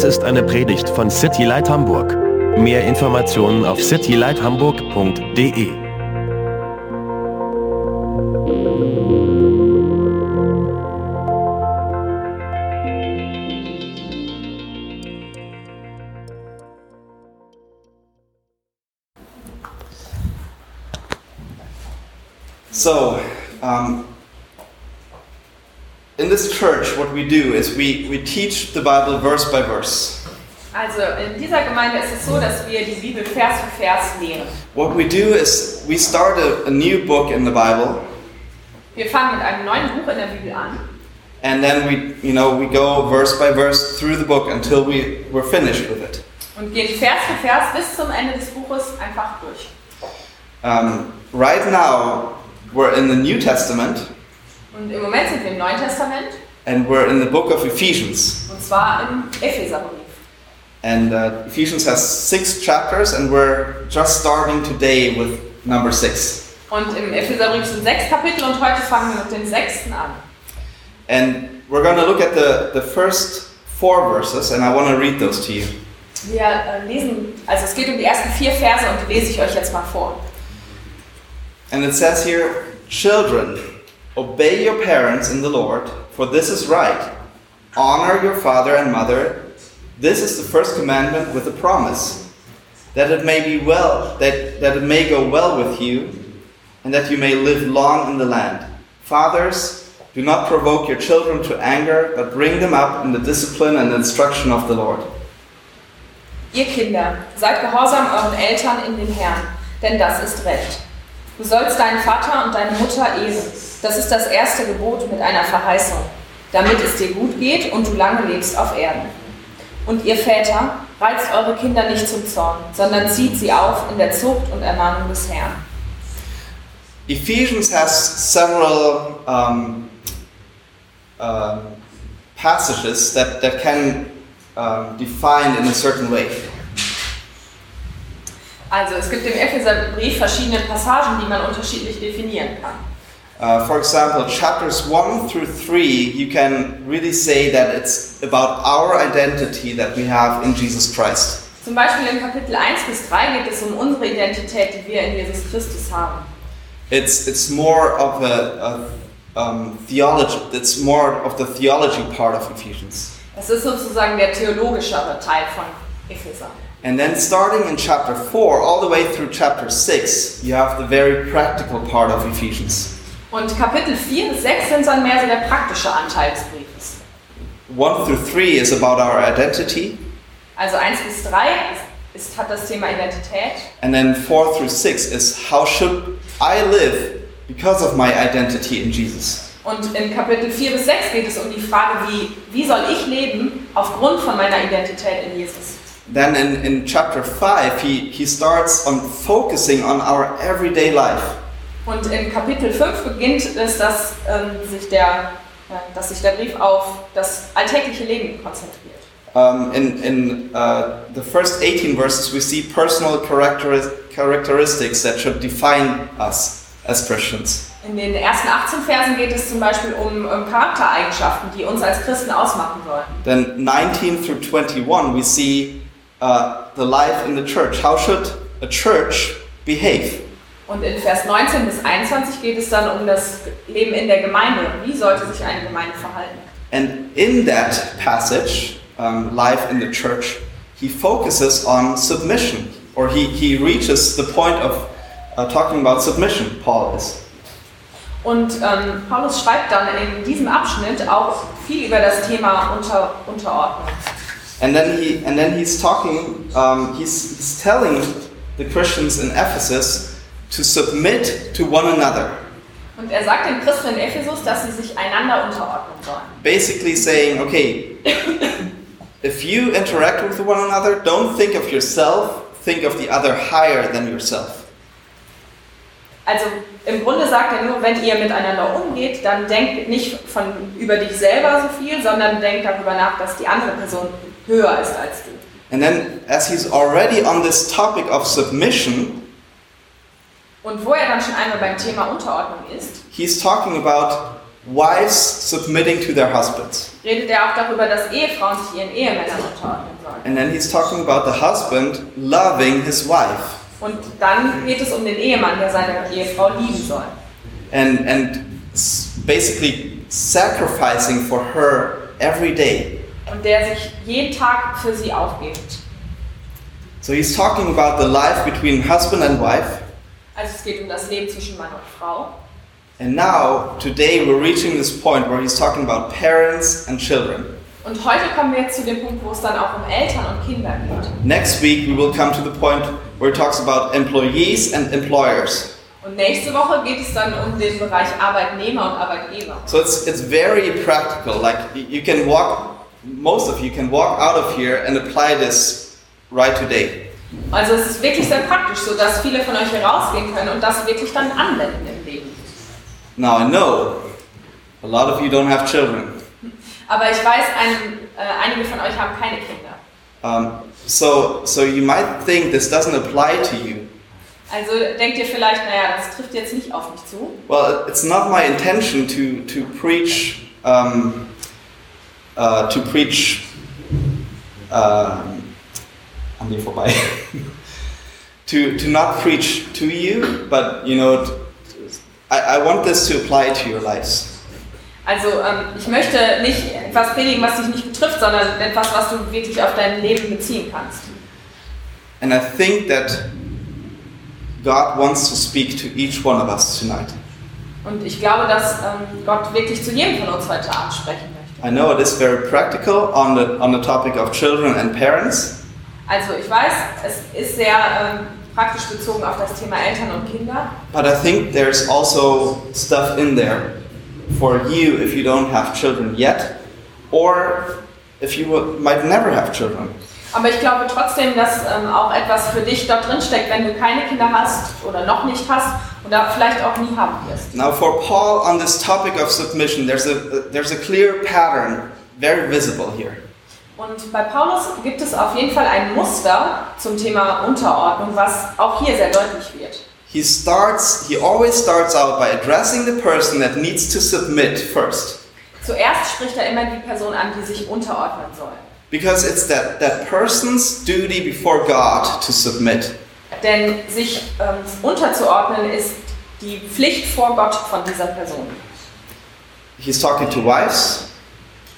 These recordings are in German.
Dies ist eine Predigt von City Light Hamburg. Mehr Informationen auf citylighthamburg.de. do is we, we teach the Bible verse by verse. Also in dieser Gemeinde ist es so, dass wir die Bibel Vers für Vers lehren. What we do is we start a, a new book in the Bible, Wir fangen mit einem neuen Buch in der Bibel an and then we, you know, we go verse by verse through the book until we, we're finished with it. und gehen Vers für Vers bis zum Ende des Buches einfach durch. Um, right now, we're in the New Testament, Und im Moment sind wir im Neuen Testament and we're in the book of Ephesians. und zwar im Epheserbrief. And uh, Ephesians has six chapters, and we're just starting today with number six. Und im Epheserbrief sind sechs Kapitel und heute fangen wir mit dem sechsten an. And we're going to look at the, the first four verses, and I want to read those to you. Wir äh, lesen, also es geht um die ersten vier Verse und die lese ich euch jetzt mal vor. And it says here, Children, obey your parents in the Lord, for this is right. Honor your father and mother. This is the first commandment with a promise, that it may be well, that, that it may go well with you, and that you may live long in the land. Fathers, do not provoke your children to anger, but bring them up in the discipline and instruction of the Lord. Ihr Kinder, seid gehorsam euren Eltern in dem Herrn, denn das ist Recht. Du sollst deinen Vater und deine Mutter ehren. Das ist das erste Gebot mit einer Verheißung, damit es dir gut geht und du lange lebst auf Erden. Und ihr Väter, reizt eure Kinder nicht zum Zorn, sondern zieht sie auf in der Zucht und Ermahnung des Herrn. Ephesians has several um, um, passages that, that can um, define in a certain way. Also es gibt im Epheserbrief verschiedene Passagen, die man unterschiedlich definieren kann. Uh, for example, chapters 1 through 3, you can really say that it's about our identity that we have in Jesus Christ. Zum Beispiel in Kapitel 1 bis 3 geht es um unsere Identität, die wir in Jesus Christus haben. It's, it's more of a, a um, theology, it's more of the theology part of Ephesians. Das ist sozusagen der theologischere Teil von Epheser. And then starting in chapter 4 all the way through chapter 6, you have the very practical part of Ephesians. Und Kapitel 4 bis 6 sind dann mehr so der praktische Anteil des Briefes. 1 through 3 is about our identity, Also 1 bis 3 ist, hat das Thema Identität. and then 4 through 6 is how should I live because of my identity in Jesus. Und in Kapitel 4 bis 6 geht es um die Frage, wie, wie soll ich leben aufgrund von meiner Identität in Jesus. Then in, in chapter 5, he, he starts on focusing on our everyday life. Und in Kapitel 5 beginnt es, dass, ähm, sich, der, äh, dass sich der Brief auf das alltägliche Leben konzentriert. Um, in in uh, the first 18 verses, we see personal characteris- characteristics that should define us as Christians. In den ersten 18 Versen geht es zum Beispiel um, um Charaktereigenschaften, die uns als Christen ausmachen sollen. Then 19 through 21, we see uh, the life in the church. How should a church behave? Und in Vers 19 bis 21 geht es dann um das Leben in der Gemeinde. Wie sollte sich eine Gemeinde verhalten? And in that passage, um, life in the church, he focuses on submission, or he, he reaches the point of uh, talking about submission, Paul is. Und ähm, Paulus schreibt dann in diesem Abschnitt auch viel über das Thema Unter Unterordnung. And then he and then he's talking. Um, he's, he's telling the Christians in Ephesus to submit to one another, Und er sagt den Christen in Ephesus, dass sie sich einander unterordnen sollen. basically saying, okay, if you interact with one another, don't think of yourself. Think of the other higher than yourself. Also im Grunde sagt er nur, wenn ihr miteinander umgeht, dann denkt nicht von, über dich selber so viel, sondern denkt darüber nach, dass die andere Person höher ist als du. And then, as he's already on this topic of submission, Und wo er dann schon einmal beim Thema Unterordnung ist, he's talking about wives submitting to their husbands. redet er auch darüber, dass Ehefrauen sich ihren Ehemännern unterordnen sollen. And then he's talking about the husband loving his wife. Und dann geht es um den Ehemann, der seine Ehefrau lieben soll. and and basically sacrificing for her every day. Und der sich jeden Tag für sie aufgibt. So he's talking about the life between husband and wife. Also es geht um das Leben zwischen Mann und Frau. And now today we're reaching this point where he's talking about parents and children. Und heute kommen wir jetzt zu dem Punkt, wo es dann auch um Eltern und Kinder geht. Next week we will come to the point where he talks about employees and employers. Und nächste Woche geht es dann um den Bereich Arbeitnehmer und Arbeitgeber. So it's it's very practical. Like you can walk most of you can walk out of here and apply this right today. Also es ist wirklich sehr praktisch, so dass viele von euch hier rausgehen können und das wirklich dann anwenden im Leben. Now I know a lot of you don't have children. Aber ich weiß, ein, äh, einige von euch haben keine Kinder. Um, so, so you might think this doesn't apply to you. Also denkt ihr vielleicht, naja, das trifft jetzt nicht auf mich zu. Well, it's not my intention to to preach um, uh, to preach. Um, an mir vorbei. to to not preach to you, but you know, I, I want this to apply to your lives. Also ähm, ich möchte nicht etwas predigen, was dich nicht betrifft, sondern etwas, was du wirklich auf dein Leben beziehen kannst. And I think that God wants to speak to each one of us tonight. Und ich glaube, dass ähm, Gott wirklich zu jedem von uns heute Abend sprechen möchte. I know it is very practical on the on the topic of children and parents, Also ich weiß, es ist sehr ähm, praktisch bezogen auf das Thema Eltern und Kinder. but I think there's also stuff in there for you if you don't have children yet, or if you will, might never have children. Aber ich glaube trotzdem, dass ähm, auch etwas für dich dort drin steckt, wenn du keine Kinder hast oder noch nicht hast oder vielleicht auch nie haben wirst. Now, for Paul on this topic of submission, there's a there's a clear pattern, very visible here. Und bei Paulus gibt es auf jeden Fall ein Muster zum Thema Unterordnung, was auch hier sehr deutlich wird. He starts, he always starts out by addressing the person that needs to submit first. Zuerst spricht er immer die Person an, die sich unterordnen soll. Because it's that, that person's duty before God to submit. Denn sich ähm, unterzuordnen ist die Pflicht vor Gott von dieser Person. He's talking to wives,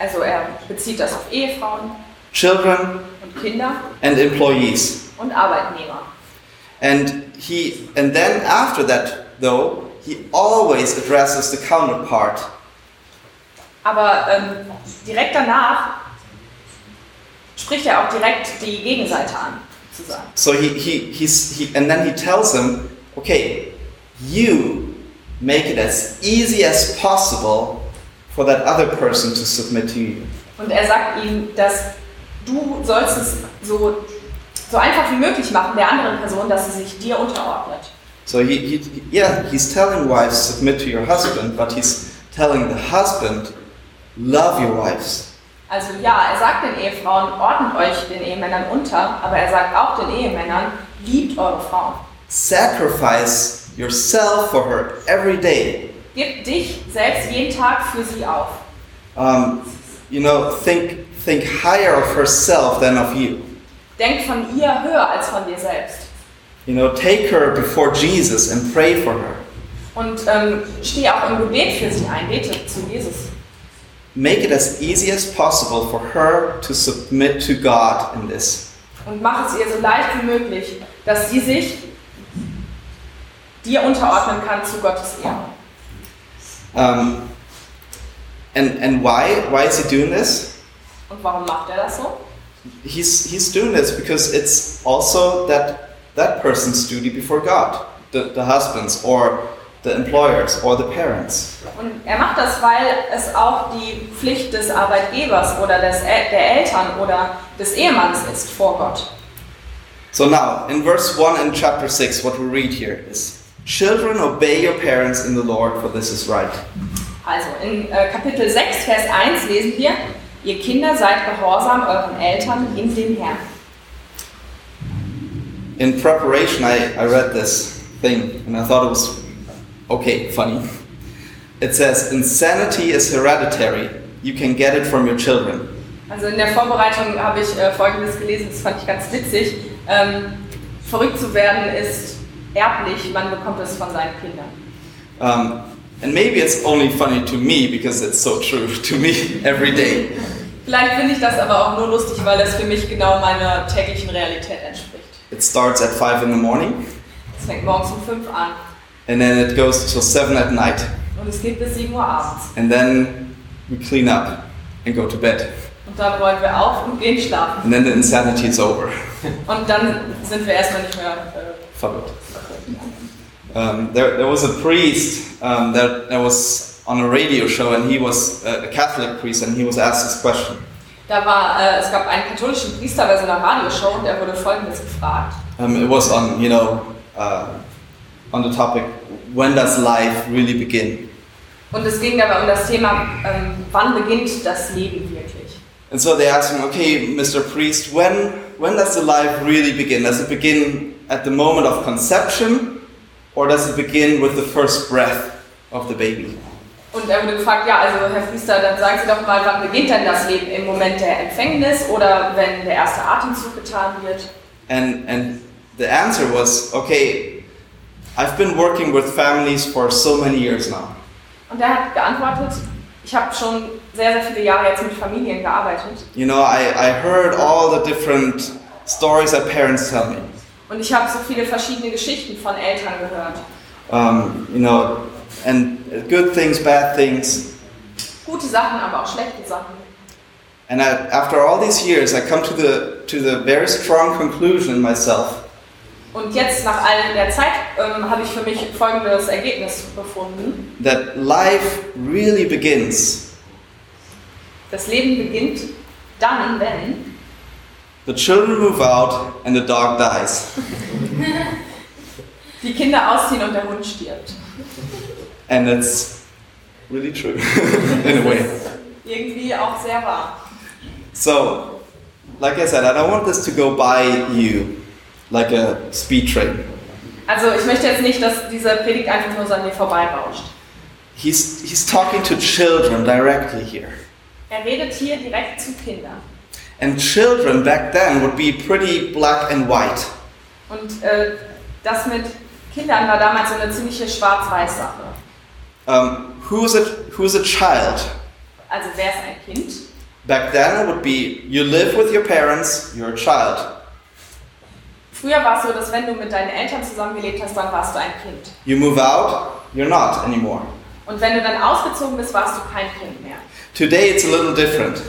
Also er bezieht das auf Ehefrauen children, und Kinder and employees. und Arbeitnehmer. And he and then after that though, he always addresses the counterpart. Aber ähm, direkt danach spricht er auch direkt die Gegenseite an, sozusagen. So he, he he's he and then he tells them, okay, you make it as easy as possible for that other person to submit to you. Und er sagt ihm, dass du sollst es so, so einfach wie möglich machen der anderen Person, dass sie sich dir unterordnet. So he, he, yeah, he's telling wives submit to your husband, but he's telling the husband love your wives. Also ja, er sagt den Ehefrauen, ordnet euch den Ehemännern unter, aber er sagt auch den Ehemännern, liebt eure Frauen. Sacrifice yourself for her every day. Gib dich selbst jeden Tag für sie auf. Um, you know, think think higher of herself than of you. Denk von ihr höher als von dir selbst. You know, take her before Jesus and pray for her. Und ähm, steh auch im Gebet für sie ein, bete zu Jesus. Make it as easy as possible for her to submit to God in this. Und mach es ihr so leicht wie möglich, dass sie sich dir unterordnen kann zu Gottes Ehre. Um, and and why why is he doing this? Und warum macht er das so? He's he's doing this because it's also that that person's duty before God, the, the husbands or the employers or the parents. Und er macht das, weil es auch die Pflicht des Arbeitgebers oder des, El- der Eltern oder des Ehemanns ist vor Gott. So now, in verse 1 in chapter 6, what we read here is Children, obey your parents in the Lord, for this is right. Also in äh, Kapitel 6, Vers 1 lesen wir, ihr Kinder seid gehorsam euren Eltern in dem Herrn. In preparation, I, I read this thing and I thought it was okay, funny. It says, Insanity is hereditary, you can get it from your children. Also in der Vorbereitung habe ich äh, Folgendes gelesen, das fand ich ganz witzig. Ähm, verrückt zu werden ist erblich, man bekommt es von seinen Kindern. Um, and maybe it's only funny to me because it's so true to me every day. Vielleicht finde ich das aber auch nur lustig, weil das für mich genau meiner täglichen Realität entspricht. It starts at 5 in the morning Es fängt morgens um 5 an and then it goes till 7 at night. und es geht bis 7 Uhr abends. And then we clean up and go to bed. Und dann räumen wir auf und gehen schlafen. And then the insanity is over. Und dann sind wir erstmal nicht mehr äh, Verrückt. Um, there, there was a priest um, that, that was on a radio show, and he was a Catholic priest, and he was asked this question. Da war, äh, es gab einen katholischen Priester bei so einer Radioshow und er wurde folgendes gefragt. Um, it was on, you know, uh, on the topic, when does life really begin? Und es ging dabei um das Thema, ähm, wann beginnt das Leben wirklich? And so they asked him, okay, Mr. Priest, when, when does the life really begin? Does it begin at the moment of conception, or does it begin with the first breath of the baby? Und er wurde gefragt, ja, also Herr Priester, dann sagen Sie doch mal, wann beginnt denn das Leben? Im Moment der Empfängnis oder wenn der erste Atemzug getan wird? And, and the answer was, okay, I've been working with families for so many years now. Und er hat geantwortet, ich habe schon sehr, sehr viele Jahre jetzt mit Familien gearbeitet You know, I, I heard all the different stories that parents tell me. Und ich habe so viele verschiedene Geschichten von Eltern gehört. Um, you know, and good things, bad things. Gute Sachen, aber auch schlechte Sachen. And I, after all these years, I come to the, to the very strong conclusion myself Und jetzt, nach all der Zeit, ähm, habe ich für mich folgendes Ergebnis befunden. that life really begins Das Leben beginnt dann, wenn the children move out and the dog dies. die Kinder ausziehen und der Hund stirbt. And it's really true in a way. Irgendwie auch sehr wahr. So, like I said, I don't want this to go by you like a speed train. Also ich möchte jetzt nicht, dass diese Predigt einfach nur so an mir vorbeirauscht. He's, he's talking to children directly here. Er redet hier direkt zu Kindern. And children back then would be pretty black and white. Und äh, das mit Kindern war damals so eine ziemliche Schwarz-Weiß-Sache. Um, who's, a, who's a child? Also wer ist ein Kind? Back then it would be you live with your parents, you're a child. Früher war es so, dass wenn du mit deinen Eltern zusammengelebt hast, dann warst du ein Kind. You move out, you're not anymore. Und wenn du dann ausgezogen bist, warst du kein Kind mehr. Today it's a little different.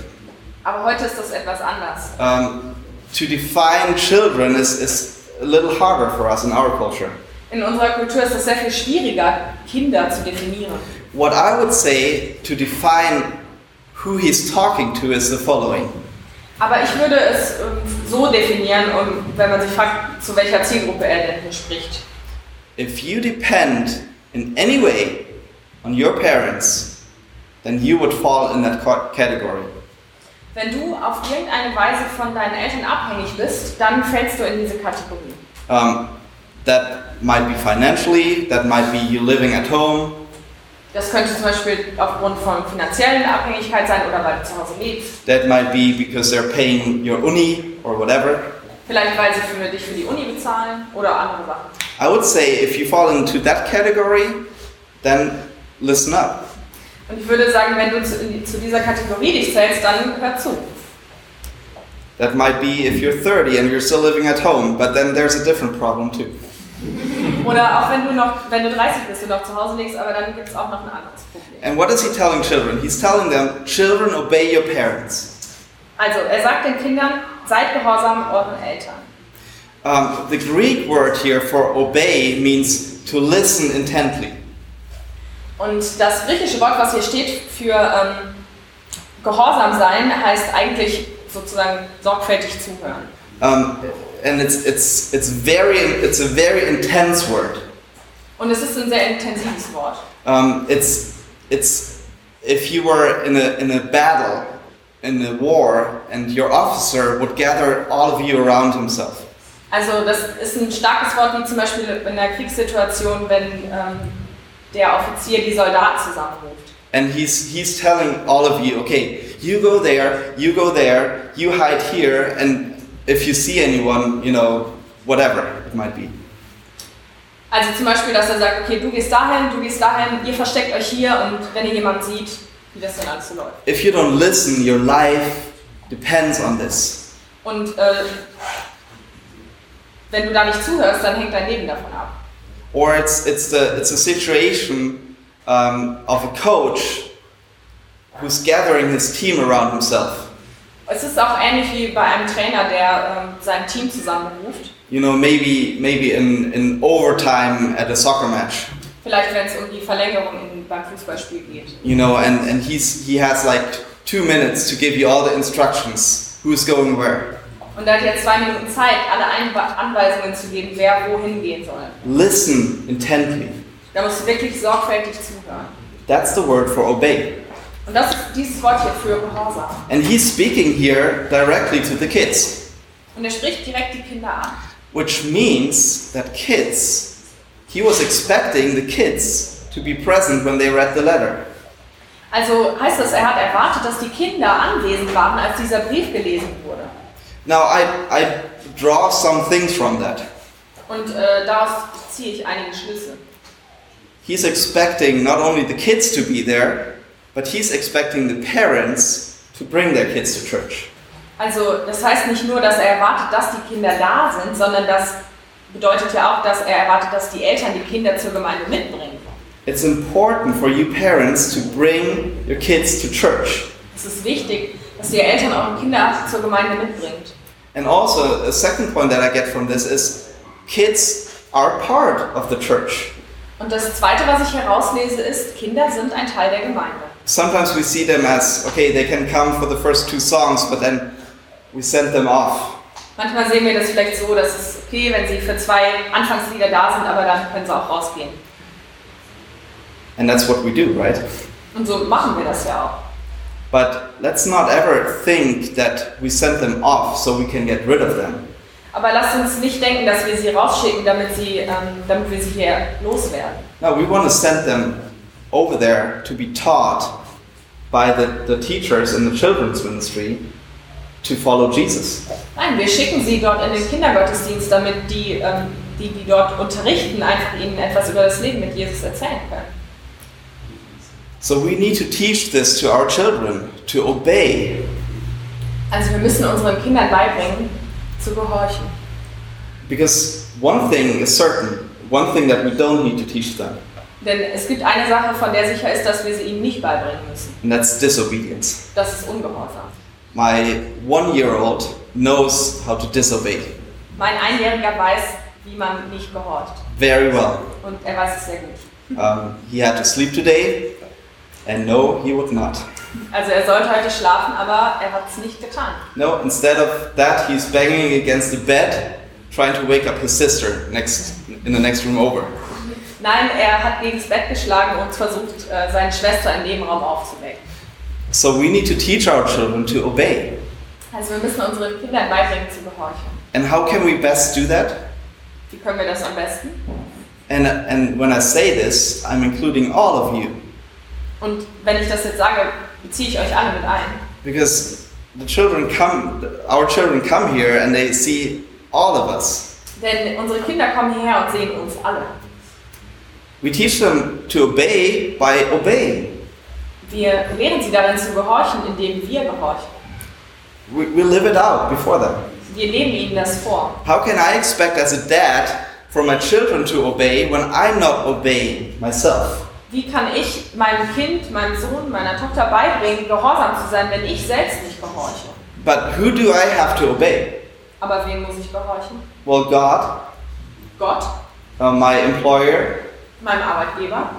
Aber heute ist das etwas anders. Um, to define children is, is a little harder for us in our culture. In unserer Kultur ist es sehr viel schwieriger, Kinder zu definieren. What I would say to define who he's talking to is the following. Aber ich würde es ähm, so definieren, um, wenn man sich fragt, zu welcher Zielgruppe er denn hier spricht. If you depend in any way on your parents, then you would fall in that ca- category. Wenn du auf irgendeine Weise von deinen Eltern abhängig bist, dann fällst du in diese Kategorie. Um, that might be financially, that might be you living at home, Das könnte zum Beispiel aufgrund von finanziellen Abhängigkeit sein oder weil du zu Hause lebst. that might be because they're paying your uni or whatever. Vielleicht weil sie für dich für die Uni bezahlen oder andere Sachen. I would say if you fall into that category, then listen up. Und ich würde sagen, wenn du zu, zu dieser Kategorie dich zählst, dann hör zu. That might be if you're 30 and you're still living at home, but then there's a different problem too. Oder auch wenn du noch, wenn du 30 bist und noch zu Hause lebst, aber dann gibt es auch noch ein anderes Problem. And what is he telling children? He's telling them, children, obey your parents. Also, er sagt den Kindern, seid gehorsam euren Eltern. Um, the Greek word here for obey means to listen intently. Und das griechische Wort, was hier steht für ähm, gehorsam sein, heißt eigentlich sozusagen sorgfältig zuhören. Um, and it's, it's, it's, very, it's a very intense word. Und es ist ein sehr intensives Wort. Um, it's, it's if you were in a, in a battle, in a war, and your officer would gather all of you around himself. Also das ist ein starkes Wort, wie zum Beispiel in der Kriegssituation, wenn ähm, der Offizier die Soldaten zusammenruft. And he's, he's telling all of you, okay, you go there, you go there, you hide here, and if you see anyone, you know, whatever it might be. Also zum Beispiel, dass er sagt, okay, du gehst dahin, du gehst dahin, ihr versteckt euch hier und wenn ihr jemanden sieht, wie das dann alles so läuft. If you don't listen, your life depends on this. Und äh, wenn du da nicht zuhörst, dann hängt dein Leben davon ab. Or it's, it's, the, it's a situation um, of a coach who's gathering his team around himself. Es ist auch ähnlich wie bei einem Trainer, der ähm, sein Team zusammenruft. You know, maybe, maybe in, in overtime at a soccer match. Vielleicht, wenn es um die Verlängerung in, beim Fußballspiel geht. You know, and, and he's, he has like two minutes to give you all the instructions who's going where. Und da hat er zwei Minuten Zeit, alle Anweisungen zu geben, wer wohin gehen soll. Listen intently. Da musst du wirklich sorgfältig zuhören. That's the word for obey. Und das ist dieses Wort hier für Gehorsam. And he's speaking here directly to the kids, Und er spricht direkt die Kinder an. which means that kids, he was expecting the kids to be present when they read the letter. Also heißt das, er hat erwartet, dass die Kinder anwesend waren, als dieser Brief gelesen wurde. Now, I, I draw some things from that. Und äh, daraus ziehe ich einige Schlüsse. He's expecting not only the kids to be there, but he's expecting the parents to bring their kids to church. Also das heißt nicht nur, dass er erwartet, dass die Kinder da sind, sondern das bedeutet ja auch, dass er erwartet, dass die Eltern die Kinder zur Gemeinde mitbringen. It's important for you parents to bring your kids to church. Es ist wichtig, dass ihr Eltern eure Kinder zur Gemeinde mitbringt. And also, a second point that I get from this is kids are part of the church. Und das Zweite, was ich herauslese, ist, Kinder sind ein Teil der Gemeinde. Sometimes we see them as, okay, they can come for the first two songs, but then we send them off. Manchmal sehen wir das vielleicht so, dass es okay, wenn sie für zwei Anfangslieder da sind, aber dann können sie auch rausgehen. And that's what we do, right? Und so machen wir das ja auch. But let's not ever think that we send them off so we can get rid of them. Aber lasst uns nicht denken, dass wir sie rausschicken, damit, sie, ähm, damit wir sie hier loswerden. No, we want to send them over there to be taught by the, the teachers in the children's ministry to follow Jesus. Nein, wir schicken sie dort in den Kindergottesdienst, damit die, ähm, die, die dort unterrichten, einfach ihnen etwas über das Leben mit Jesus erzählen können. So we need to teach this to our children to obey. Also wir müssen unseren Kindern beibringen, zu gehorchen. Because one thing is certain, one thing that we don't need to teach them, Denn es gibt eine Sache, von der sicher ist, dass wir sie ihnen nicht beibringen müssen. and that's disobedience. Das ist Ungehorsam. My one year old knows how to disobey Mein Einjähriger weiß, wie man nicht gehorcht. very well. Und er weiß es sehr gut. Um, he had to sleep today, and no, he would not. Also er sollte heute schlafen, aber er hat es nicht getan. No, instead of that, he's banging against the bed, trying to wake up his sister next in the next room over. Nein, er hat gegen das Bett geschlagen und versucht, äh, seine Schwester im Nebenraum aufzuwecken. So we need to teach our children to obey. Also wir müssen unseren Kindern beibringen zu gehorchen. And how can we best do that? Wie können wir das am besten? And and when I say this, I'm including all of you Und wenn ich das jetzt sage, beziehe ich euch alle mit ein. because the children come our children come here and they see all of us. Denn unsere Kinder kommen hierher und sehen uns alle. We teach them to obey by obeying. Wir lehren sie darin zu gehorchen, indem wir gehorchen. We, we live it out before them. Wir leben ihnen das vor. How can I expect as a dad for my children to obey when I'm not obeying myself? Wie kann ich meinem Kind, meinem Sohn, meiner Tochter beibringen, gehorsam zu sein, wenn ich selbst nicht gehorche? But who do I have to obey? Aber wem muss ich gehorchen? Well, God, Gott, uh, my employer. meinem Arbeitgeber.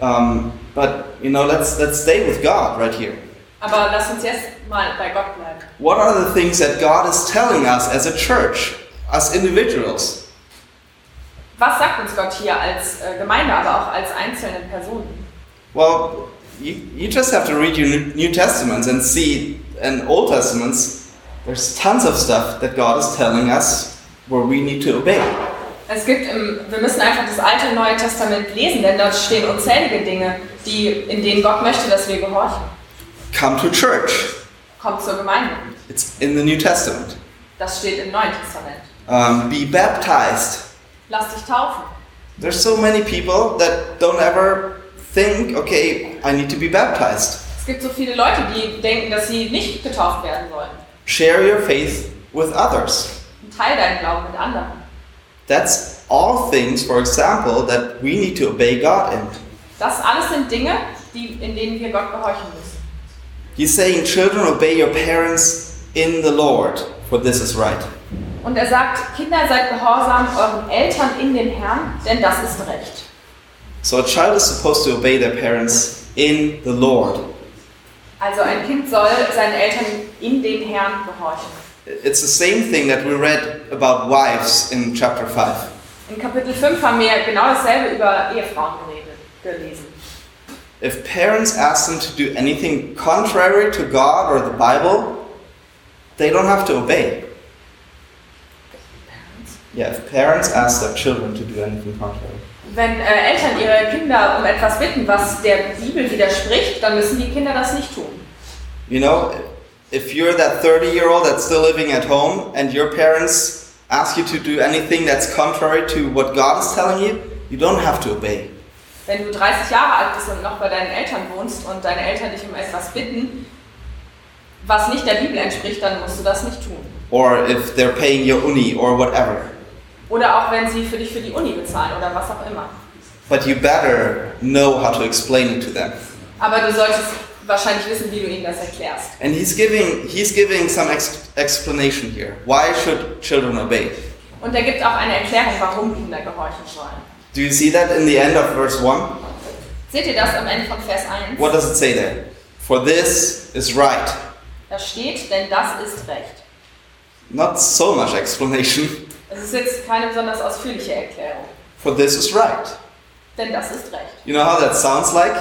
Um, but you know, let's let's stay with God right here. Aber lass uns jetzt mal bei Gott bleiben. What are the things that God is telling us as a church, as individuals? Was sagt uns Gott hier als äh, Gemeinde, aber auch als einzelne Personen? Well, you, you just have to read your New Testaments and see, and Old Testaments, there's tons of stuff that God is telling us where we need to obey. Es gibt im, wir müssen einfach das Alte und Neue Testament lesen, denn dort stehen unzählige Dinge, die, in denen Gott möchte, dass wir gehorchen. Come to church. Kommt zur Gemeinde. It's in the New Testament. Das steht im Neuen Testament. Um, be baptized. Lass dich taufen. There's so many people that don't ever think, okay, I need to be baptized. Es gibt so viele Leute, die denken, dass sie nicht getauft werden sollen. Share your faith with others. Und teil deinen Glauben mit anderen. That's all things, for example, that we need to obey God in. Das alles sind Dinge, die, in denen wir Gott gehorchen müssen. He's saying, Children, obey your parents in the Lord, for this is right. Und er sagt, Kinder, seid gehorsam euren Eltern in den Herrn, denn das ist recht. So a child is supposed to obey their parents in the Lord. Also ein Kind soll seinen Eltern in den Herrn gehorchen. It's the same thing that we read about wives in chapter 5. In Kapitel 5 haben wir genau dasselbe über Ehefrauen geredet, gelesen. If parents ask them to do anything contrary to God or the Bible, they don't have to obey. Yeah, if parents ask their children to do anything contrary. Wenn äh, Eltern ihre Kinder um etwas bitten, was der Bibel widerspricht, dann müssen die Kinder das nicht tun. You know, if you're that 30 year old that's still living at home and your parents ask you to do anything that's contrary to what God is telling you, you don't have to obey. Wenn du 30 Jahre alt bist und noch bei deinen Eltern wohnst und deine Eltern dich um etwas bitten, was nicht der Bibel entspricht, dann musst du das nicht tun. Or if they're paying your uni or whatever. Oder auch wenn sie für dich für die Uni bezahlen oder was auch immer. But you better know how to explain it to them. Aber du solltest wahrscheinlich wissen, wie du ihnen das erklärst. And he's giving he's giving some ex- explanation here. Why should children obey? Und er gibt auch eine Erklärung, warum Kinder gehorchen sollen. Do you see that in the end of verse 1? Seht ihr das am Ende von Vers 1? What does it say there? For this is right. Da steht, denn das ist Recht. Not so much explanation. Es ist jetzt keine besonders ausführliche Erklärung. For this is right. Denn das ist Recht. You know how that sounds like?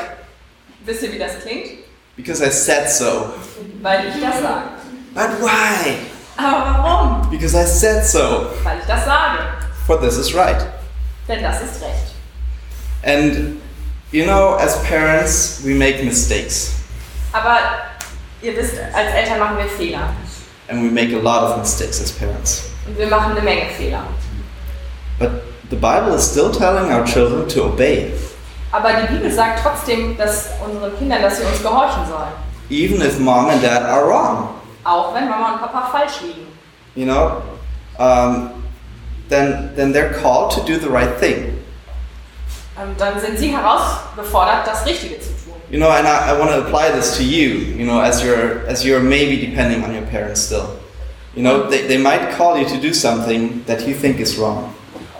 Wisst ihr, wie das klingt? Because I said so. Weil ich das sage. But why? Aber warum? Because I said so. Weil ich das sage. For this is right. Denn das ist Recht. And you know, as parents, we make mistakes. Aber ihr wisst, als Eltern machen wir Fehler. And we make a lot of mistakes as parents. Und wir machen eine Menge Fehler. But the Bible is still telling our children to obey, Aber die Bibel sagt trotzdem, dass unseren Kindern, dass sie uns gehorchen sollen. even if mom and dad are wrong. Auch wenn Mama und Papa falsch liegen. You know, um, then then they're called to do the right thing. Und dann sind sie herausgefordert, das Richtige zu tun. You know, and I, I want to apply this to you. You know, as you're as you're maybe depending on your parents still. You know, they, they might call you to do something that you think is wrong.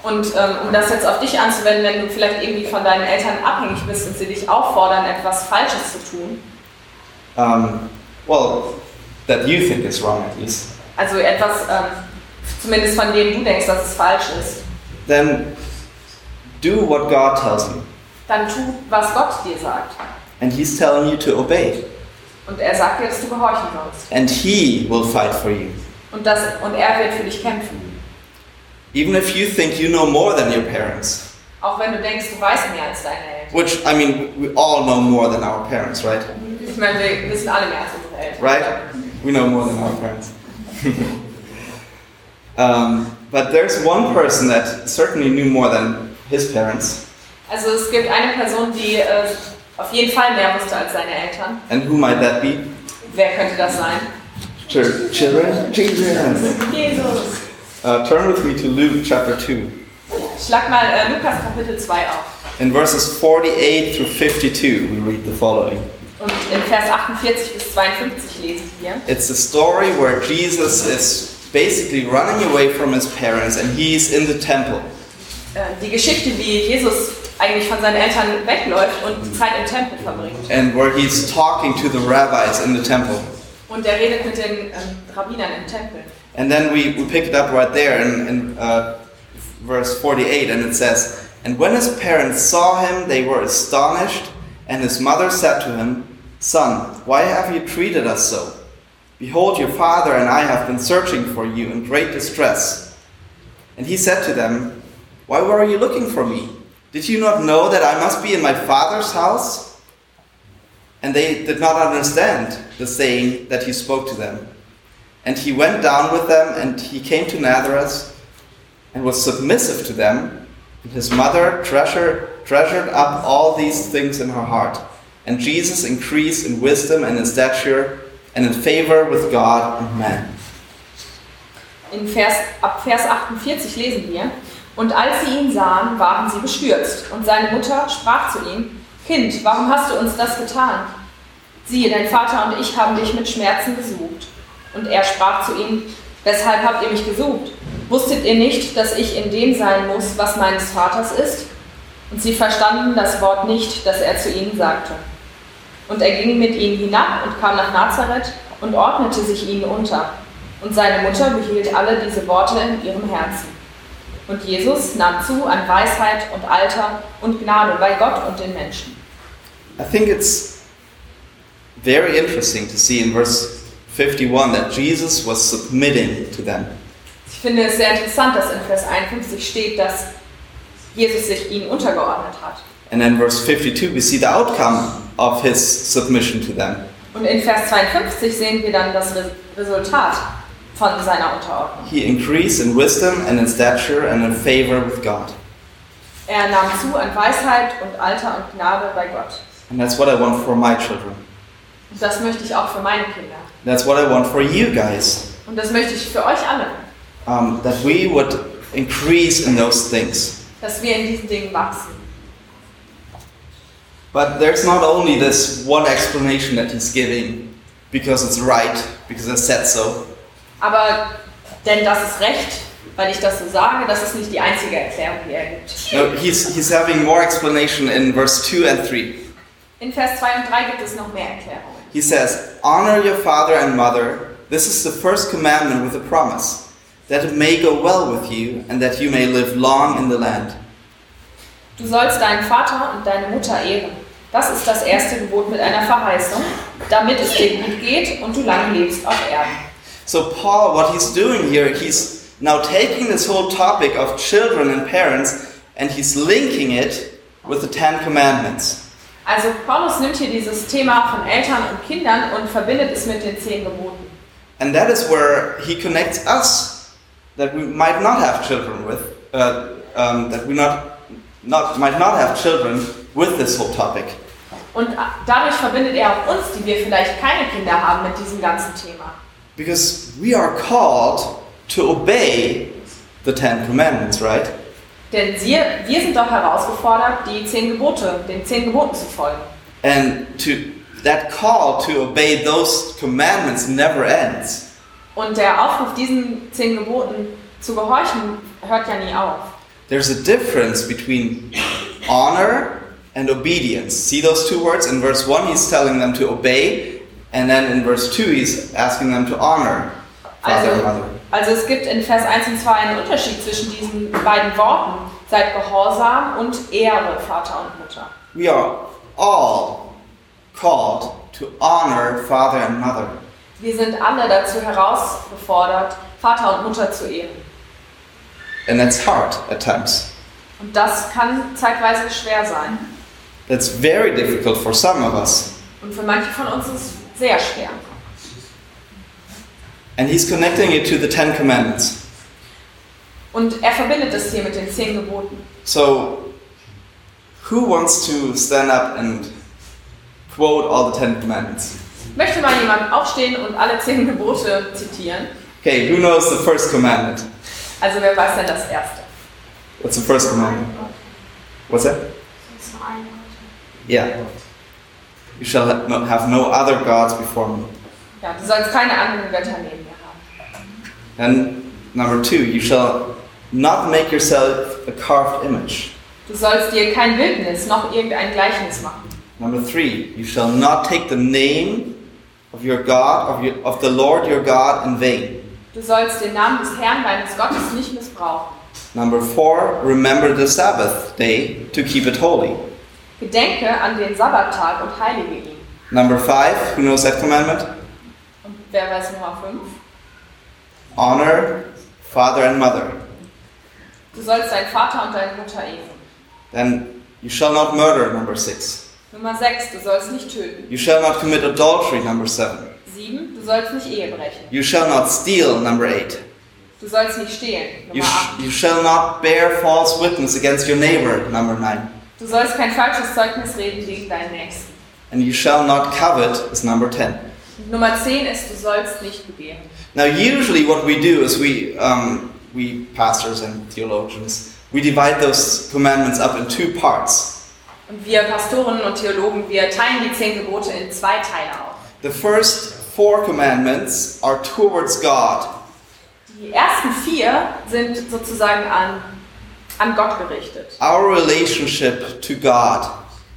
Und ähm, um das jetzt auf dich anzuwenden, wenn du vielleicht irgendwie von deinen Eltern abhängig bist und sie dich auffordern, etwas Falsches zu tun, Um, well, that you think is wrong at least. also etwas, ähm, zumindest von dem du denkst, dass es falsch ist, Then do what God tells you, dann tu, was Gott dir sagt. and He's telling you to obey, Und er sagt dir, dass du gehorchen sollst. and He will fight for you. Und, das, und er wird für dich kämpfen. Even if you think you know more than your parents, Auch wenn du denkst, du weißt mehr als deine Eltern. which I mean, we all know more than our parents, right? Ich meine, wir wissen alle mehr als unsere Eltern. Right? We know more than our parents. um, but there's one person that certainly knew more than his parents, Also es gibt eine Person, die äh, auf jeden Fall mehr wusste als seine Eltern. and who might that be? Wer könnte das sein? Chil- Children? Jesus. Jesus. Uh, turn with me to Luke chapter 2. Schlag mal äh, Lukas Kapitel 2 auf. In verses 48 through 52, we read the following. Und in Vers 48 bis 52 lesen wir. It's the story where Jesus is basically running away from his parents and he's in the temple. Äh, die Geschichte, wie Jesus eigentlich von seinen Eltern wegläuft und Zeit im Tempel verbringt. And where he's talking to the rabbis in the temple. Und er redet mit den ähm, Rabbinern im Tempel. And then we, we pick it up right there in, in uh, verse 48, and it says, And when his parents saw him, they were astonished, and his mother said to him, Son, why have you treated us so? Behold, your father and I have been searching for you in great distress. And he said to them, Why were you looking for me? Did you not know that I must be in my Father's house? And they did not understand the saying that he spoke to them. And he went down with them, and he came to Nazareth, and was submissive to them. And his mother treasured, treasured up all these things in her heart. And Jesus increased in wisdom and in stature and in favor with God and man. In Vers, ab Vers 48 lesen wir, und als sie ihn sahen, waren sie bestürzt. Und seine Mutter sprach zu ihm, Kind, warum hast du uns das getan? Siehe, dein Vater und ich haben dich mit Schmerzen gesucht. Und er sprach zu ihnen, weshalb habt ihr mich gesucht? Wusstet ihr nicht, dass ich in dem sein muss, was meines Vaters ist? Und sie verstanden das Wort nicht, das er zu ihnen sagte. Und er ging mit ihnen hinab und kam nach Nazareth und ordnete sich ihnen unter. Und seine Mutter behielt alle diese Worte in ihrem Herzen. Und Jesus nahm zu an Weisheit und Alter und Gnade bei Gott und den Menschen. I think it's very interesting to see in verse 51 that Jesus was submitting to them. Ich finde es sehr interessant, dass in Vers 51 steht, dass Jesus sich ihnen untergeordnet hat. And then verse 52 we see the outcome of his submission to them. Und in Vers 52 sehen wir dann das Re Resultat von seiner Unterordnung. He increased in wisdom and in stature and in favor with God. Er nahm zu an Weisheit und Alter und Gnade bei Gott. And that's what I want for my children. Und das möchte ich auch für meine Kinder. That's what I want for you guys. Und das möchte ich für euch alle, Um, that we would increase in those things. dass wir in diesen Dingen wachsen. But there's not only this one explanation that he's giving because it's right, because I said so. Aber denn das ist recht, weil ich das so sage, das ist nicht die einzige Erklärung, die er gibt. No, he's, he's having more explanation in verse 2 and 3. In Vers 2 und 3 gibt es noch mehr Erklärungen. He says, Honor your father and mother. This is the first commandment with a promise, that it may go well with you and that you may live long in the land. Du sollst deinen Vater und deine Mutter ehren. Das ist das erste Gebot mit einer Verheißung, damit es dir gut geht und du lange lebst auf Erden. So, Paul, what he's doing here, he's now taking this whole topic of children and parents and he's linking it with the Ten Commandments. Also Paulus nimmt hier dieses Thema von Eltern und Kindern und verbindet es mit den zehn Geboten. And that is where he connects us that we might not have children with, uh, um, that we not, not, might not have children with this whole topic. Und dadurch verbindet er auch uns, die wir vielleicht keine Kinder haben, mit diesem ganzen Thema. Because we are called to obey the Ten Commandments, right? Denn wir, wir sind doch herausgefordert, die zehn Gebote, den zehn Geboten zu folgen. And to that call to obey those commandments never ends. Und der Aufruf, diesen zehn Geboten zu gehorchen, hört ja nie auf. There's a difference between honor and obedience. See those two words? In verse 1, he's telling them to obey, and then in verse 2, he's asking them to honor father and Also, mother. also es gibt in Vers 1 und 2 einen Unterschied zwischen diesen beiden Worten. Seid gehorsam und ehre Vater und Mutter. We are all called to honor father and mother. Wir sind alle dazu herausgefordert, Vater und Mutter zu ehren. And that's hard at times. Und das kann zeitweise schwer sein. That's very difficult for some of us. Und für manche von uns ist es sehr schwer. And he's connecting it to the Ten Commandments. Und er verbindet es hier mit den zehn Geboten. So, who wants to stand up and quote all the Ten Commandments? Möchte mal jemand aufstehen und alle zehn Gebote zitieren? Okay, who knows the first commandment? Also wer weiß denn das erste? What's the first commandment? What's that? Yeah. You shall ha- have no other gods before me. Ja, du sollst keine anderen Götter neben mir haben. And number two, you shall not make yourself a carved image. Du sollst dir kein Bildnis noch irgendein Gleichnis machen. Number three, you shall not take the name of your God, of, your, of the Lord your God in vain. Du sollst den Namen des Herrn deines Gottes nicht missbrauchen. Number four, remember the Sabbath day to keep it holy. Gedenke an den Sabbattag und heilige ihn. Number five, who knows that commandment? Und wer weiß Nummer 5? Honor father and mother. Du sollst deinen Vater und deine Mutter ehren. Then you shall not murder, number six. Nummer 6, du sollst nicht töten. You shall not commit adultery, number seven. 7, du sollst nicht Ehe brechen. You shall not steal, number eight. Du sollst nicht stehlen. You, Nummer sh- 8. you shall not bear false witness against your neighbor, number nine. Du sollst kein falsches Zeugnis reden gegen deinen Nächsten. And you shall not covet is number ten. Und Nummer 10 ist, du sollst nicht begehren. Now, usually, what we do is we, um, we pastors and theologians, we divide those commandments up in two parts. Und wir Pastoren und Theologen, wir teilen die zehn Gebote in zwei Teile auf. The first four commandments are towards God, Die ersten vier sind sozusagen an, an Gott gerichtet. our relationship to God.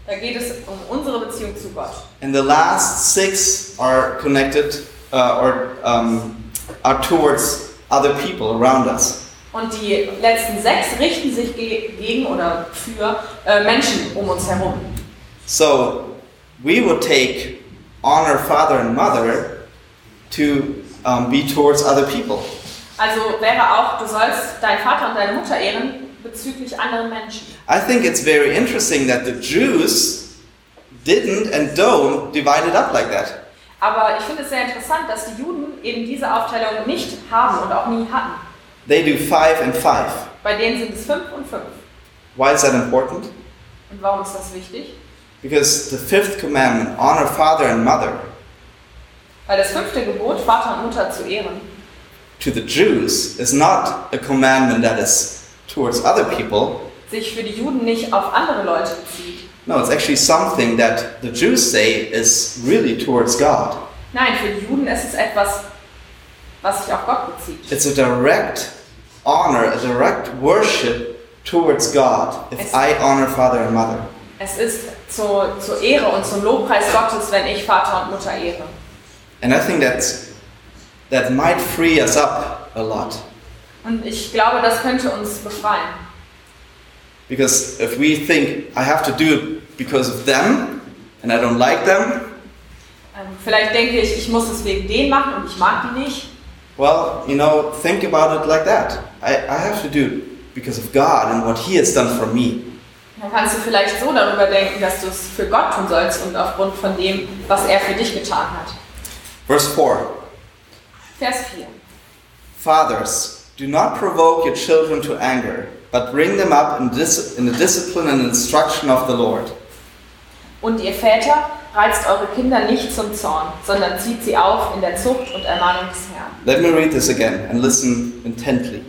Da geht es um unsere Beziehung zu Gott. And the last six are connected uh, or um, are towards other people around us. Und die letzten sechs richten sich ge gegen oder für äh, Menschen um uns herum. So we would take honor father and mother to um, be towards other people. Also wäre auch, du sollst deinen Vater und deine Mutter ehren bezüglich anderen Menschen. I think it's very interesting that the Jews didn't and don't divide it up like that. Aber ich finde es sehr interessant, dass die Juden eben diese Aufteilung nicht haben und auch nie hatten. They do five and five. Bei denen sind es fünf und fünf. Why is that important? Und warum ist das wichtig? Because the fifth commandment, honor father and mother, Weil das fünfte Gebot, Vater und Mutter zu ehren, to the Jews is not a commandment that is towards other people. sich für die Juden nicht auf andere Leute bezieht. No, it's actually something that the Jews say is really towards God. Nein, für die Juden ist es etwas, was sich auf Gott bezieht. It's a direct honor, a direct worship towards God if It's- I honor father and mother. Es ist zur, zur Ehre und zum Lobpreis Gottes, wenn ich Vater und Mutter ehre. And I think that's, that might free us up a lot. Und ich glaube, das könnte uns befreien. Because if we think I have to do it because of them and I don't like them, Ähm, vielleicht denke ich, ich muss es wegen denen machen und ich mag die nicht. well, you know, think about it like that. I, I have to do it because of God and what He has done for me. Dann kannst du vielleicht so darüber denken, dass du es für Gott tun sollst und aufgrund von dem, was er für dich getan hat. Verse 4 Vers 4. Fathers, do not provoke your children to anger, but bring them up in, dis- in the discipline and instruction of the Lord. Und ihr Väter, reizt eure Kinder nicht zum Zorn, sondern zieht sie auf in der Zucht und Ermahnung des Herrn. Let me read this again and listen intently.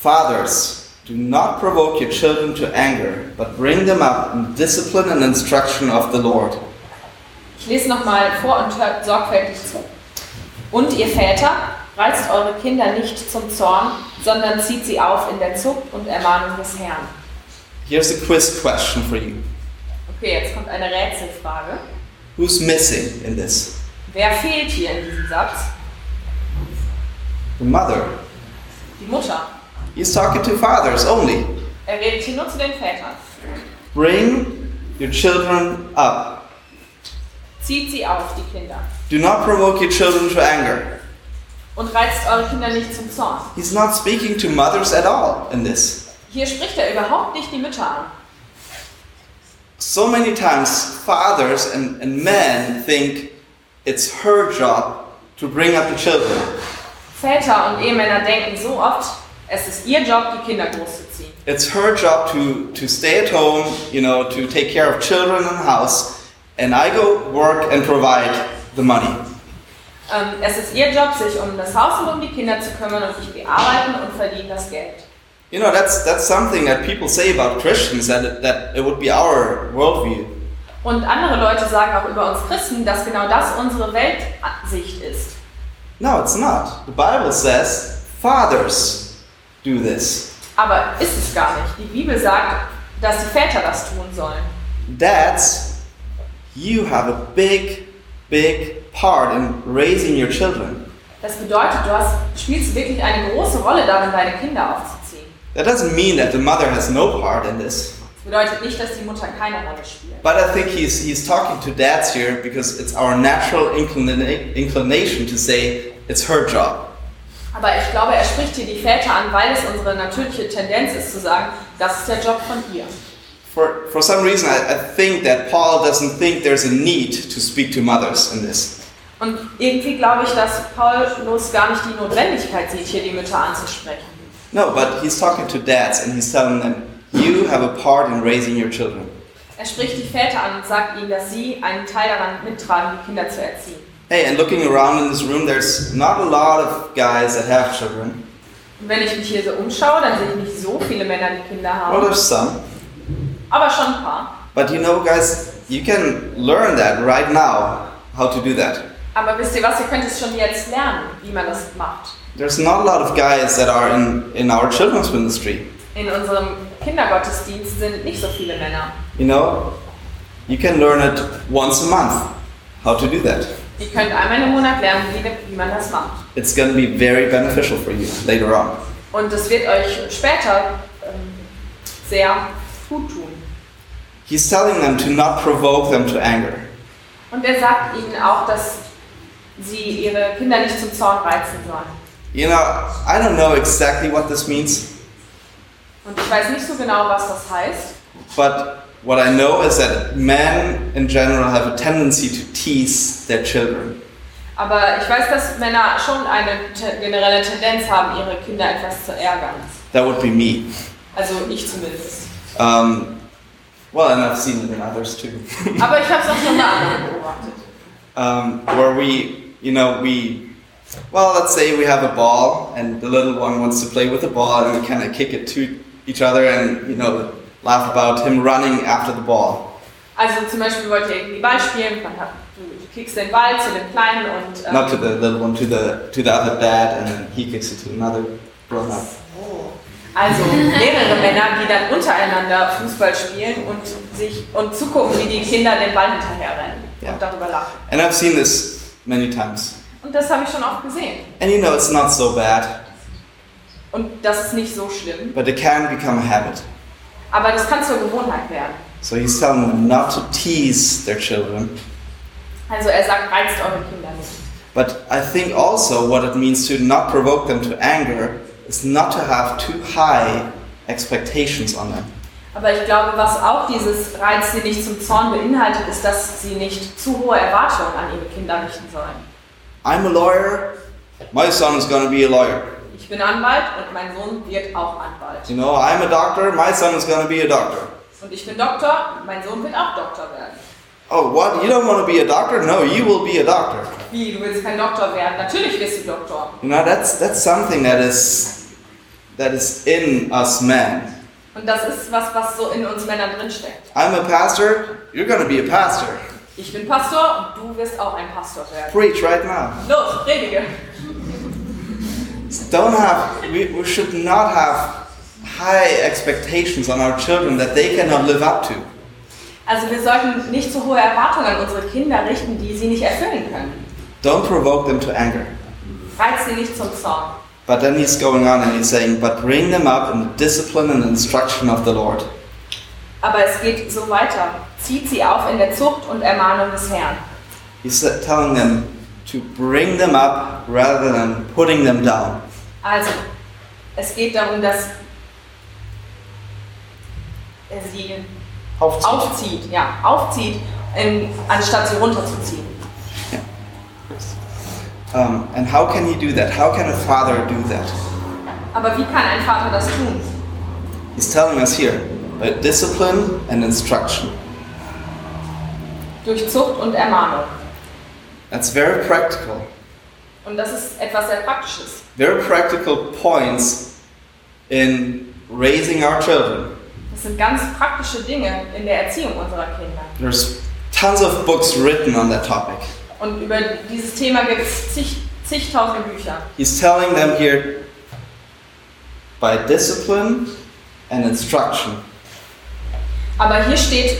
Fathers, do not provoke your children to anger, but bring them up in discipline and instruction of the Lord. Ich lese nochmal vor und hört sorgfältig zu. Und ihr Väter, reizt eure Kinder nicht zum Zorn, sondern zieht sie auf in der Zucht und Ermahnung des Herrn. Here's a quiz question for you Okay, jetzt kommt eine Rätselfrage. Who's missing in this? Wer fehlt hier in diesem Satz? The mother. Die Mutter. He's talking to fathers only. Er redet hier nur zu den Vätern. Bring your children up. Zieht sie auf, die Kinder. Do not provoke your children to anger. Und reizt eure Kinder nicht zum Zorn. He's not speaking to mothers at all in this. Hier spricht er überhaupt nicht die Mütter an. So many times, fathers and, and men think it's her job to bring up the children. Väter und Ehemänner denken so oft, es ist ihr Job, die Kinder großzuziehen. It's her job to, to stay at home, you know, to take care of children and house, and I go work and provide the money. Ähm, es ist ihr Job, sich um das Haus und um die Kinder zu kümmern und ich gehe arbeiten und verdiene das Geld. You know, that's, that's something that people say about Christians, that that it would be our worldview. Und andere Leute sagen auch über uns Christen, dass genau das unsere Weltansicht ist. No, it's not. The Bible says fathers do this. Aber ist es gar nicht. Die Bibel sagt, dass die Väter das tun sollen. Dads, you have a big, big part in raising your children. Das bedeutet, du hast, spielst wirklich eine große Rolle darin, deine Kinder aufzuziehen. That doesn't mean that the mother has no part in this. Das bedeutet nicht, dass die Mutter keine Rolle spielt. But I think he's, he's talking to dads here because it's our natural inclina- inclination to say it's her job. Aber ich glaube, er spricht hier die Väter an, weil es unsere natürliche Tendenz ist zu sagen, das ist der Job von ihr. For, for some reason, I, I think that Paul doesn't think there's a need to speak to mothers in this. Und irgendwie glaube ich, dass Paulus gar nicht die Notwendigkeit sieht, hier die Mütter anzusprechen. No, but he's talking to dads and he's telling them, you have a part in raising your children. Er spricht die Väter an und sagt ihnen, dass sie einen Teil daran mittragen, die Kinder zu erziehen. Hey, and looking around in this room, there's not a lot of guys that have children. Und wenn ich mich hier so umschaue, dann sehe ich nicht so viele Männer, die Kinder Well, haben, there's some. aber schon ein paar. But you know, guys, you can learn that right now, how to do that. Aber wisst ihr was, ihr könnt es schon jetzt lernen, wie man das macht. There's not a lot of guys that are in, in our children's ministry. In unserem Kindergottesdienst sind nicht so viele Männer. You know, you can learn it once a month, how to do that. Ihr könnt einmal im Monat lernen, wie, wie man das macht. It's going to be very beneficial for you later on. Und es wird euch später ähm, sehr gut tun. He's telling them to not provoke them to anger. Und er sagt ihnen auch, dass sie ihre Kinder nicht zum Zorn reizen sollen. You know, I don't know exactly what this means, Und ich weiß nicht so genau, was das heißt. but what I know is that men in general have a tendency to tease their children. Aber ich weiß, dass Männer schon eine te generelle Tendenz haben, ihre Kinder etwas zu ärgern. That would be me. Also ich zumindest. Um, well, and I've seen it in others too. Aber ich habe es auch schon bei anderen beobachtet. um, where we, you know, we, well, let's say we have a ball and the little one wants to play with the ball and we kind of kick it to each other and, you know, laugh about him running after the ball. Also zum Beispiel wollt ihr irgendwie Ball spielen, man hat, du, kickst den Ball zu dem Kleinen und... ähm, Not to the little one, to the, to the other dad and then he kicks it to another grown up. Oh. Also mehrere Männer, die dann untereinander Fußball spielen und sich und zugucken, wie die Kinder den Ball hinterher rennen Ja. und darüber lachen. And I've seen this many times. Und das habe ich schon oft gesehen. And you know, it's not so bad, Und das ist nicht so schlimm. but it can become a habit. Aber das kann zur Gewohnheit werden. So he's telling them not to tease their children. Also er sagt, reizt eure Kinder nicht. But I think also what it means to not provoke them to anger is not to have too high expectations on them. Aber ich glaube, was auch dieses Reiz sie nicht zum Zorn beinhaltet, ist, dass sie nicht zu hohe Erwartungen an ihre Kinder richten sollen. I'm a lawyer, my son is going to be a lawyer. Ich bin Anwalt und mein Sohn wird auch Anwalt. You know, I'm a doctor, my son is going to be a doctor. Und ich bin Doktor, mein Sohn wird auch Doktor werden. Oh, what? You don't want to be a doctor? No, you will be a doctor. Wie, du willst kein Doktor werden? Natürlich wirst du Doktor. You know, that's that's something that is that is in us men. Und das ist was, was so in uns Männern drinsteckt. I'm a pastor, you're to be a pastor. Ich bin Pastor du wirst auch ein Pastor werden. Preach right now. Los, predige. Don't have we, we should not have high expectations on our children that they cannot live up to. Also wir sollten nicht zu hohe Erwartungen an unsere Kinder richten, die sie nicht erfüllen können. Don't provoke them to anger. Reiz sie nicht zum Zorn. But then he's going on and he's saying, but bring them up in the discipline and instruction of the Lord. Aber es geht so weiter. Zieht sie auf in der Zucht und Ermahnung des Herrn. He's telling them to bring them up rather than putting them down. Also, es geht darum, dass er sie aufzieht, ja, aufzieht, ähm, anstatt sie runterzuziehen. Um, and how can he do that? How can a father do that? Aber wie kann ein Vater das tun? He's telling us here by discipline and instruction. Durch Zucht und Ermahnung. That's very practical. Und das ist etwas sehr Praktisches. Very practical points in raising our children. Das sind ganz praktische Dinge in der Erziehung unserer Kinder. There's tons of books written on that topic. Und über dieses Thema gibt es zig, zigtausend Bücher. He's telling them here by discipline and instruction. Aber hier steht,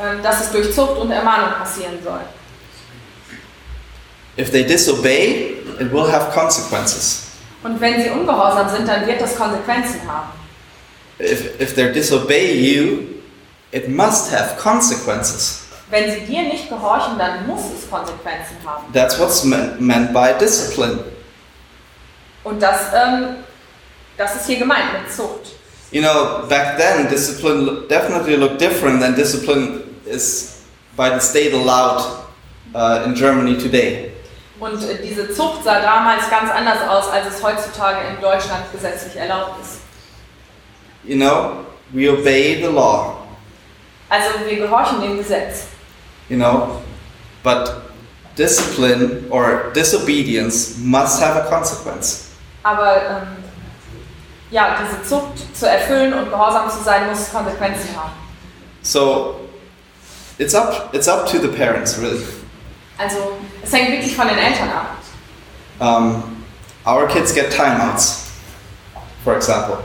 ähm, dass es durch Zucht und Ermahnung passieren soll. If they disobey, it will have consequences. Und wenn sie ungehorsam sind, dann wird das Konsequenzen haben. If, if they disobey you, it must have consequences. Wenn sie dir nicht gehorchen, dann muss es Konsequenzen haben. That's what's meant, meant by discipline. Und das, ähm, das ist hier gemeint mit Zucht. You know, back then, discipline definitely looked different than discipline is by the state allowed uh, in Germany today. Und äh, diese Zucht sah damals ganz anders aus, als es heutzutage in Deutschland gesetzlich erlaubt ist. You know, we obey the law, Also wir gehorchen dem Gesetz. You know, but discipline or disobedience must have a consequence. Aber ähm, ja, diese Zucht zu erfüllen und gehorsam zu sein, muss Konsequenzen haben. So it's up it's up to the parents really. Also es hängt wirklich von den Eltern ab. Um, our kids get timeouts, for example.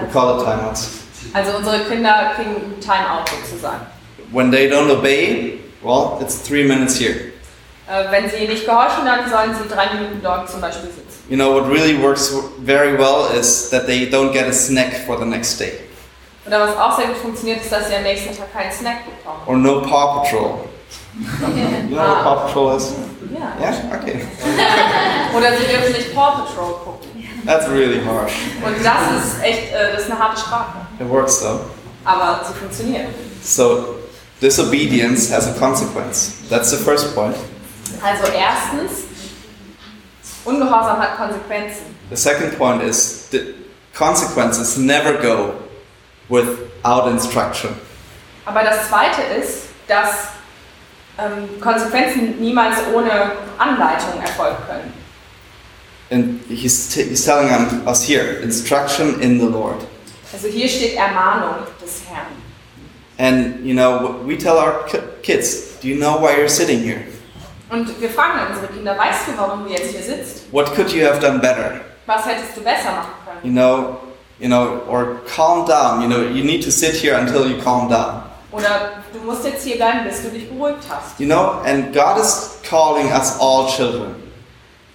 We call it timeouts. Also unsere Kinder kriegen Timeout sozusagen. When they don't obey, well, it's three minutes here. Äh, wenn sie nicht gehorchen, dann sollen sie drei Minuten dort zum Beispiel sitzen. You know, what really works very well is that they don't get a snack for the next day. Oder was auch sehr gut funktioniert, ist, dass sie am nächsten Tag keinen Snack bekommen. Or no Paw Patrol. You know what. Paw Patrol is? Ja. Yeah? Okay. Oder sie dürfen nicht Paw Patrol gucken. That's really harsh. Und das ist echt, äh, das ist eine harte Sprache. It works though. Aber sie funktioniert. So, disobedience has a consequence. That's the first point. Also erstens, Ungehorsam hat Konsequenzen. The second point is the consequences never go without instruction. Aber das Zweite ist, dass ähm, Konsequenzen niemals ohne Anleitung erfolgen können. And he's, he's telling us here instruction in the Lord. Also hier steht Ermahnung des Herrn. And, you know, we tell our kids, do you know why you're sitting here? Und wir fragen dann unsere Kinder, weißt du, warum du jetzt hier sitzt? What could you have done better? Was hättest du besser machen können? You know, you know, or calm down. You know, you need to sit here until you calm down. Oder du musst jetzt hier bleiben, bis du dich beruhigt hast. You know, and God is calling us all children.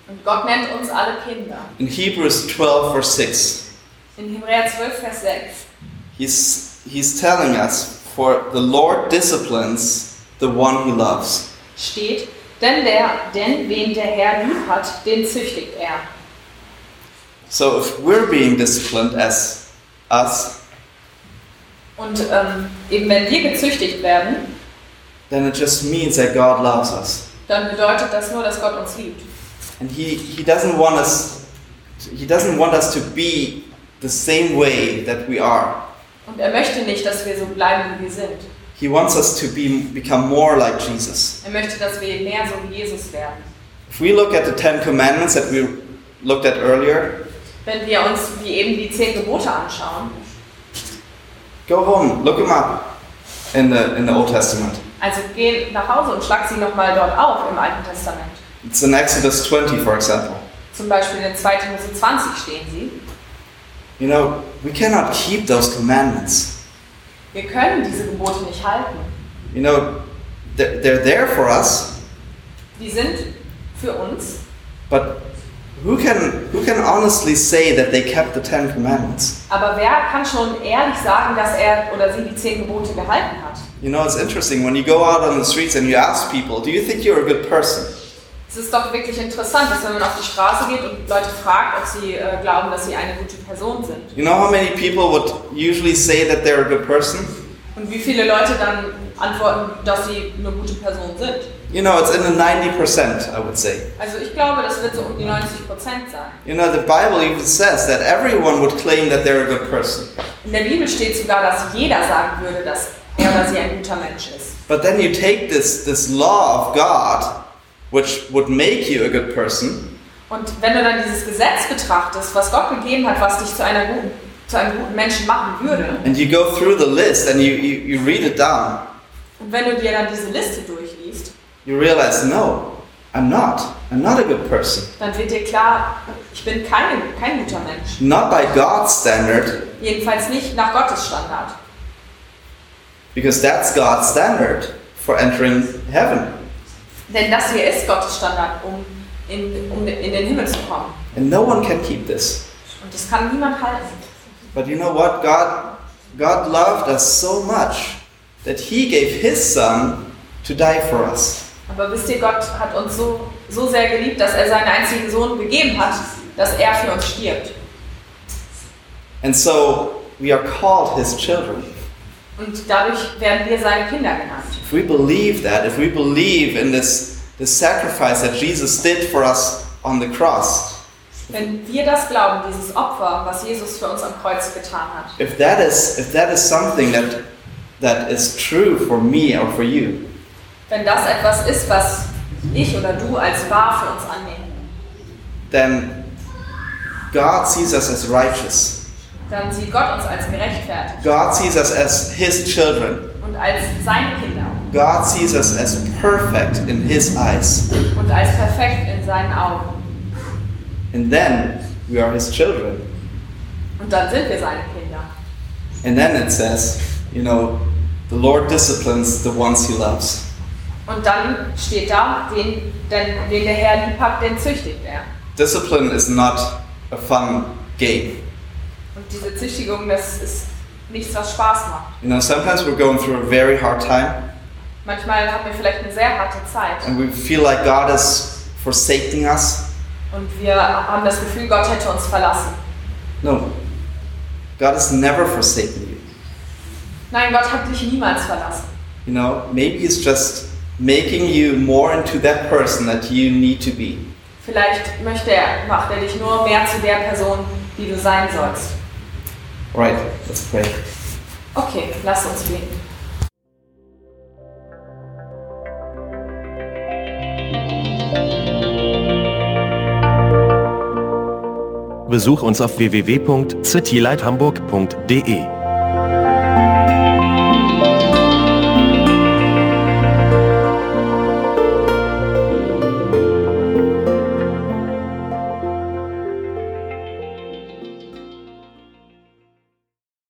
Und Gott nennt uns alle Kinder. In Hebrews 12, verse 6, In Hebräer 12, Vers 6 he's, he's telling us, For the Lord disciplines the one he loves. steht, denn, der, denn wen der Herr lieb hat, den züchtigt er. So if we're being disciplined as us, Und ähm, eben wenn wir gezüchtigt werden, then it just means that God loves us. dann bedeutet das nur, dass Gott uns liebt. And he, he doesn't want us he doesn't want us to be the same way that we are. Und er möchte nicht, dass wir so bleiben, wie wir sind. He wants us to be become more like Jesus. Er möchte, dass wir mehr so wie Jesus werden. If we look at the 10 commandments that we looked at earlier, Wenn wir uns wie eben die zehn Gebote anschauen, go home, look them up in the in the Old Testament. also geh nach Hause und schlag sie nochmal dort auf im Alten Testament. It's in Exodus 20, for example. Zum Beispiel in 2. Mose 20 stehen sie. You know, we cannot keep those commandments. Wir können diese Gebote nicht halten. You know, they're, they're there for us, Die sind für uns, but who can who can honestly say that they kept the Ten Commandments? aber wer kann schon ehrlich sagen, dass er oder sie die zehn Gebote gehalten hat? You know, it's interesting when you go out on the streets and you ask people, "Do you think you're a good person?" Es ist doch wirklich interessant, dass wenn man auf die Straße geht und Leute fragt, ob sie äh, glauben, dass sie eine gute Person sind. You know how many people would usually say that they're a good person? Und wie viele Leute dann antworten, dass sie eine gute Person sind. You know, it's in the 90%, I would say. Also ich glaube, das wird so um die 90 Prozent sein. You know, the Bible even says that everyone would claim that they're a good person. In der Bibel steht sogar, dass jeder sagen würde, dass er oder sie ein guter Mensch ist. But then you take this, this law of God, which would make you a good person, Und wenn du dann dieses Gesetz betrachtest, was Gott gegeben hat, was dich zu, einer guten, zu einem guten Menschen machen würde, and you go through the list and you, you, you read it down, und wenn du dir dann diese Liste durchliest, you realize, no, I'm not. I'm not a good person. dann wird dir klar, ich bin keine, kein guter Mensch. Not by God's standard, Jedenfalls nicht nach Gottes Standard. because that's God's standard for entering heaven. Denn das hier ist Gottes Standard, um in, um in den Himmel zu kommen. And no one can keep this. Und das kann niemand halten. But you know what? God, God loved us so much that He gave His Son to die for us. Aber wisst ihr, Gott hat uns so, so sehr geliebt, dass er seinen einzigen Sohn gegeben hat, dass er für uns stirbt. And so we are called his children. Und dadurch werden wir seine Kinder genannt. If we believe that, if we believe in this, this sacrifice that Jesus did for us on the cross, Wenn wir das glauben, dieses Opfer, was Jesus für uns am Kreuz getan hat, if that is if that is something that that is true for me or for you, wenn das etwas ist, was ich oder du als wahr für uns annehmen, then God sees us as righteous. Dann sieht Gott uns als gerechtfertigt God sees us as his children. und als seine Kinder God sees us as perfect in his eyes. und als perfekt in seinen Augen. And then we are his children. Und dann sind wir seine Kinder. And then it says, you know, the Lord disciplines the ones he loves. Und dann steht da, den, den, den der Herr lieb hat, den züchtigt er. Discipline is not a fun game. Und diese Züchtigung, das ist nichts, was Spaß macht. You know, sometimes we're going through a very hard time Manchmal haben wir vielleicht eine sehr harte Zeit and we feel like God is forsaking us. und wir haben das Gefühl, Gott hätte uns verlassen. No. God has never forsaken you. Nein, Gott hat dich niemals verlassen. You know, maybe He's just making you more into that person that you need to be. Vielleicht möchte er, macht er dich nur mehr zu der Person, die du sein sollst. Right, let's pray. Okay, lass uns beten. Besuch uns auf www.citylighthamburg.de.